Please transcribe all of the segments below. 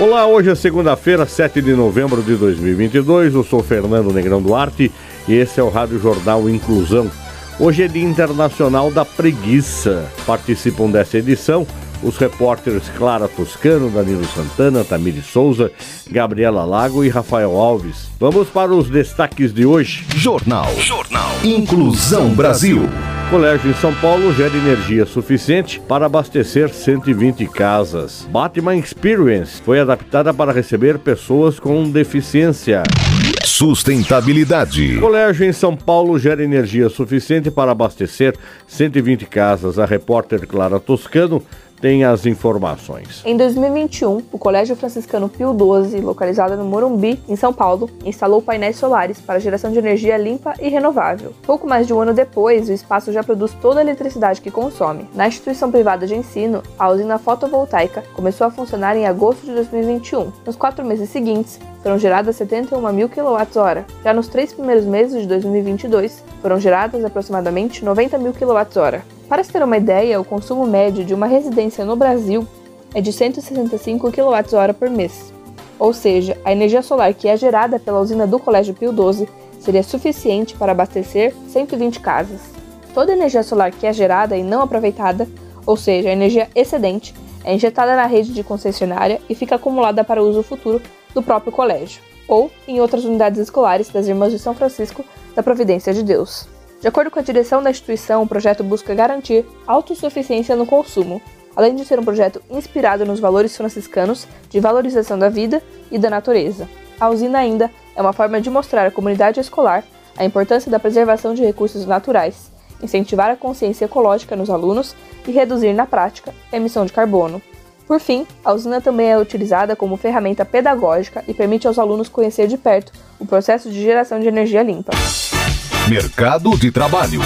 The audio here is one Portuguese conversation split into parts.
Olá, hoje é segunda-feira, 7 de novembro de 2022. Eu sou Fernando Negrão Duarte e esse é o Rádio Jornal Inclusão. Hoje é Dia Internacional da Preguiça. Participam dessa edição os repórteres Clara Toscano, Danilo Santana, Tamiri Souza, Gabriela Lago e Rafael Alves. Vamos para os destaques de hoje. Jornal. Jornal. Inclusão Brasil. Colégio em São Paulo gera energia suficiente para abastecer 120 casas. Batman Experience foi adaptada para receber pessoas com deficiência. Sustentabilidade. Colégio em São Paulo gera energia suficiente para abastecer 120 casas. A repórter Clara Toscano tem as informações. Em 2021, o Colégio Franciscano Pio XII, localizado no Morumbi, em São Paulo, instalou painéis solares para geração de energia limpa e renovável. Pouco mais de um ano depois, o espaço já produz toda a eletricidade que consome. Na instituição privada de ensino, a usina fotovoltaica começou a funcionar em agosto de 2021. Nos quatro meses seguintes, foram geradas 71 mil kWh. Já nos três primeiros meses de 2022, foram geradas aproximadamente 90 mil kWh. Para se ter uma ideia, o consumo médio de uma residência no Brasil é de 165 kWh por mês. Ou seja, a energia solar que é gerada pela usina do Colégio Pio XII seria suficiente para abastecer 120 casas. Toda a energia solar que é gerada e não aproveitada, ou seja, a energia excedente, é injetada na rede de concessionária e fica acumulada para uso futuro do próprio colégio, ou em outras unidades escolares das Irmãs de São Francisco da Providência de Deus. De acordo com a direção da instituição, o projeto busca garantir autossuficiência no consumo, além de ser um projeto inspirado nos valores franciscanos de valorização da vida e da natureza. A usina ainda é uma forma de mostrar à comunidade escolar a importância da preservação de recursos naturais, incentivar a consciência ecológica nos alunos e reduzir na prática a emissão de carbono. Por fim, a usina também é utilizada como ferramenta pedagógica e permite aos alunos conhecer de perto o processo de geração de energia limpa. Mercado de trabalho.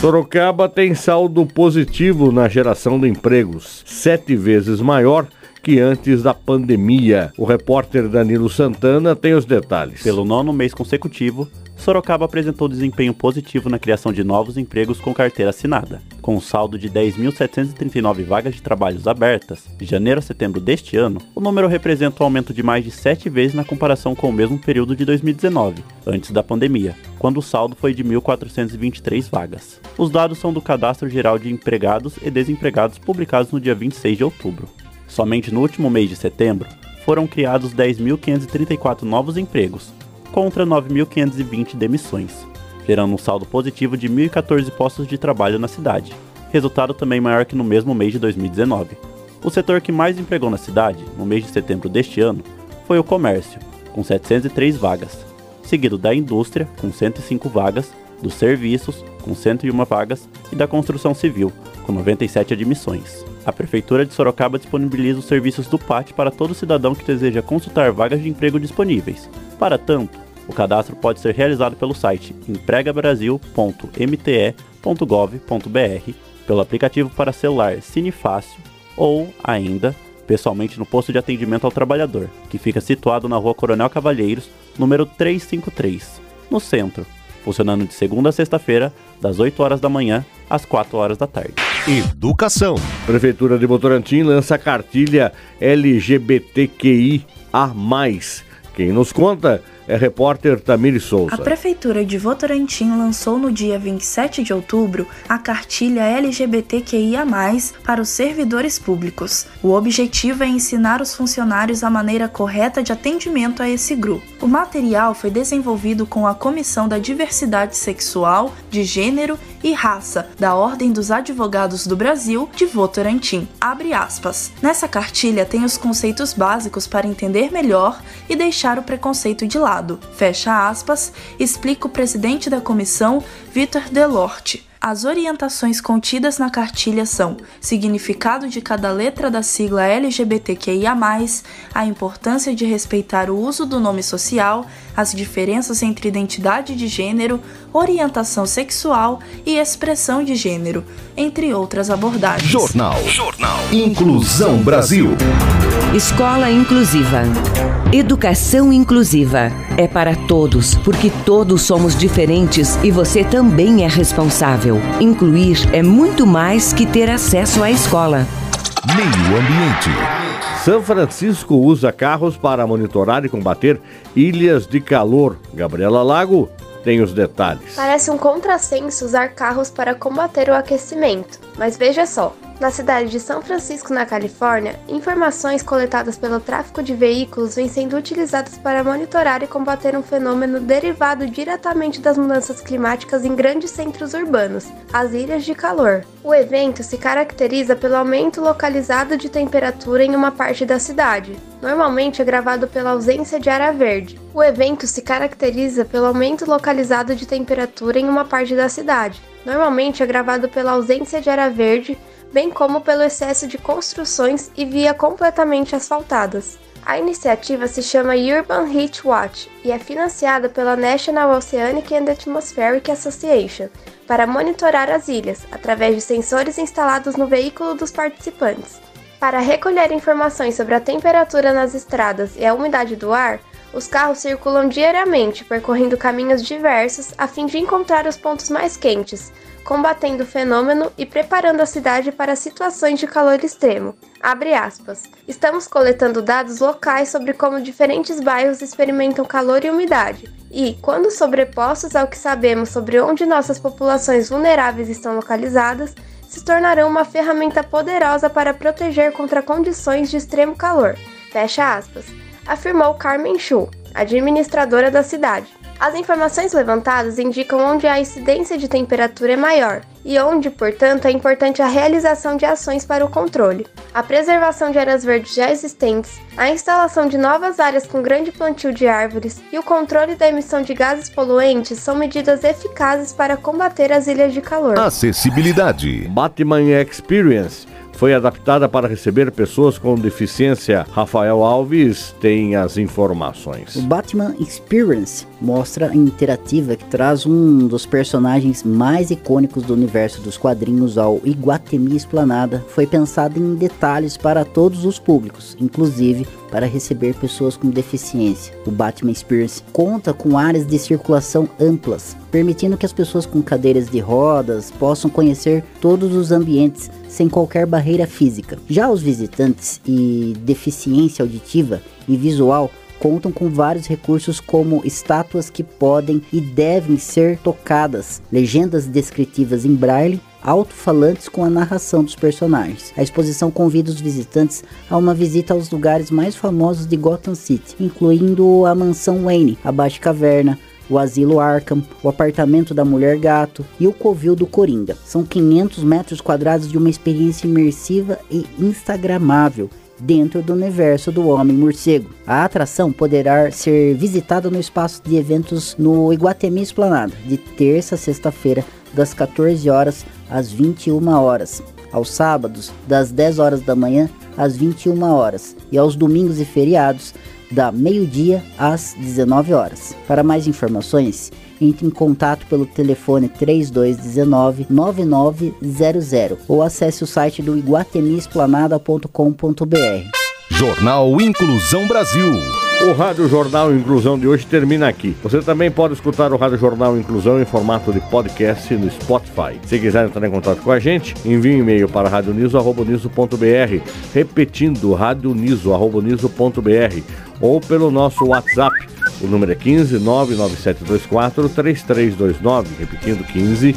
Sorocaba tem saldo positivo na geração de empregos, sete vezes maior que antes da pandemia. O repórter Danilo Santana tem os detalhes. Pelo nono mês consecutivo, Sorocaba apresentou desempenho positivo na criação de novos empregos com carteira assinada. Com um saldo de 10.739 vagas de trabalhos abertas, de janeiro a setembro deste ano, o número representa um aumento de mais de 7 vezes na comparação com o mesmo período de 2019, antes da pandemia, quando o saldo foi de 1.423 vagas. Os dados são do Cadastro Geral de Empregados e Desempregados publicados no dia 26 de outubro. Somente no último mês de setembro, foram criados 10.534 novos empregos, contra 9.520 demissões, gerando um saldo positivo de 1.014 postos de trabalho na cidade, resultado também maior que no mesmo mês de 2019. O setor que mais empregou na cidade, no mês de setembro deste ano, foi o comércio, com 703 vagas, seguido da indústria, com 105 vagas, dos serviços, com 101 vagas, e da construção civil, com 97 admissões. A Prefeitura de Sorocaba disponibiliza os serviços do PAT para todo cidadão que deseja consultar vagas de emprego disponíveis. Para tanto, o cadastro pode ser realizado pelo site empregabrasil.mte.gov.br, pelo aplicativo para celular Cinefácil ou, ainda, pessoalmente no posto de atendimento ao trabalhador, que fica situado na rua Coronel Cavalheiros, número 353, no centro, funcionando de segunda a sexta-feira, das 8 horas da manhã às 4 horas da tarde. Educação. Prefeitura de Votorantim lança a cartilha LGBTQIA+. Quem nos conta é repórter Tamiri Souza. A Prefeitura de Votorantim lançou no dia 27 de outubro a cartilha LGBTQIA, para os servidores públicos. O objetivo é ensinar os funcionários a maneira correta de atendimento a esse grupo. O material foi desenvolvido com a Comissão da Diversidade Sexual, de Gênero e Raça da Ordem dos Advogados do Brasil de Votorantim. Nessa cartilha tem os conceitos básicos para entender melhor e deixar o preconceito de lado fecha aspas, explica o presidente da comissão, Vitor Delorte. As orientações contidas na cartilha são significado de cada letra da sigla LGBTQIA, a importância de respeitar o uso do nome social, as diferenças entre identidade de gênero, orientação sexual e expressão de gênero, entre outras abordagens. Jornal. Jornal. Inclusão Brasil. Escola Inclusiva. Educação inclusiva. É para todos, porque todos somos diferentes e você também é responsável. Incluir é muito mais que ter acesso à escola. Meio Ambiente. São Francisco usa carros para monitorar e combater ilhas de calor. Gabriela Lago tem os detalhes. Parece um contrassenso usar carros para combater o aquecimento, mas veja só. Na cidade de São Francisco, na Califórnia, informações coletadas pelo tráfico de veículos vêm sendo utilizadas para monitorar e combater um fenômeno derivado diretamente das mudanças climáticas em grandes centros urbanos, as ilhas de calor. O evento se caracteriza pelo aumento localizado de temperatura em uma parte da cidade. Normalmente é gravado pela ausência de área verde. O evento se caracteriza pelo aumento localizado de temperatura em uma parte da cidade. Normalmente é gravado pela ausência de área verde bem como pelo excesso de construções e via completamente asfaltadas. A iniciativa se chama Urban Heat Watch e é financiada pela National Oceanic and Atmospheric Association para monitorar as ilhas através de sensores instalados no veículo dos participantes. Para recolher informações sobre a temperatura nas estradas e a umidade do ar, os carros circulam diariamente percorrendo caminhos diversos a fim de encontrar os pontos mais quentes, combatendo o fenômeno e preparando a cidade para situações de calor extremo. Estamos coletando dados locais sobre como diferentes bairros experimentam calor e umidade. E, quando sobrepostos ao que sabemos sobre onde nossas populações vulneráveis estão localizadas, se tornarão uma ferramenta poderosa para proteger contra condições de extremo calor. Fecha aspas. Afirmou Carmen Chu, administradora da cidade. As informações levantadas indicam onde a incidência de temperatura é maior e onde, portanto, é importante a realização de ações para o controle. A preservação de áreas verdes já existentes, a instalação de novas áreas com grande plantio de árvores e o controle da emissão de gases poluentes são medidas eficazes para combater as ilhas de calor. Acessibilidade. Batman Experience foi adaptada para receber pessoas com deficiência. Rafael Alves tem as informações. O Batman Experience mostra interativa que traz um dos personagens mais icônicos do universo dos quadrinhos ao Iguatemi Esplanada. Foi pensado em detalhes para todos os públicos, inclusive para receber pessoas com deficiência. O Batman Experience conta com áreas de circulação amplas, permitindo que as pessoas com cadeiras de rodas possam conhecer todos os ambientes sem qualquer barreira física. Já os visitantes e deficiência auditiva e visual contam com vários recursos como estátuas que podem e devem ser tocadas, legendas descritivas em braille, alto-falantes com a narração dos personagens. A exposição convida os visitantes a uma visita aos lugares mais famosos de Gotham City, incluindo a mansão Wayne, a Batcaverna, o Asilo Arkham, o Apartamento da Mulher Gato e o Covil do Coringa. São 500 metros quadrados de uma experiência imersiva e instagramável dentro do universo do Homem Morcego. A atração poderá ser visitada no espaço de eventos no Iguatemi Esplanada, de terça a sexta-feira, das 14 horas às 21 horas. Aos sábados, das 10 horas da manhã às 21 horas. E aos domingos e feriados, da meio-dia às 19 horas. Para mais informações, entre em contato pelo telefone 3219 9900 ou acesse o site do iguatemiesplanada.com.br. Jornal Inclusão Brasil. O Rádio Jornal Inclusão de hoje termina aqui. Você também pode escutar o Rádio Jornal Inclusão em formato de podcast no Spotify. Se quiser entrar em contato com a gente, envie um e-mail para radioniso.br, repetindo radioniso.br ou pelo nosso WhatsApp. O número é 15 99724 3329, repetindo 15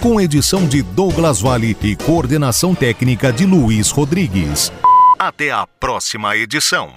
Com edição de Douglas Vale e coordenação técnica de Luiz Rodrigues. Até a próxima edição.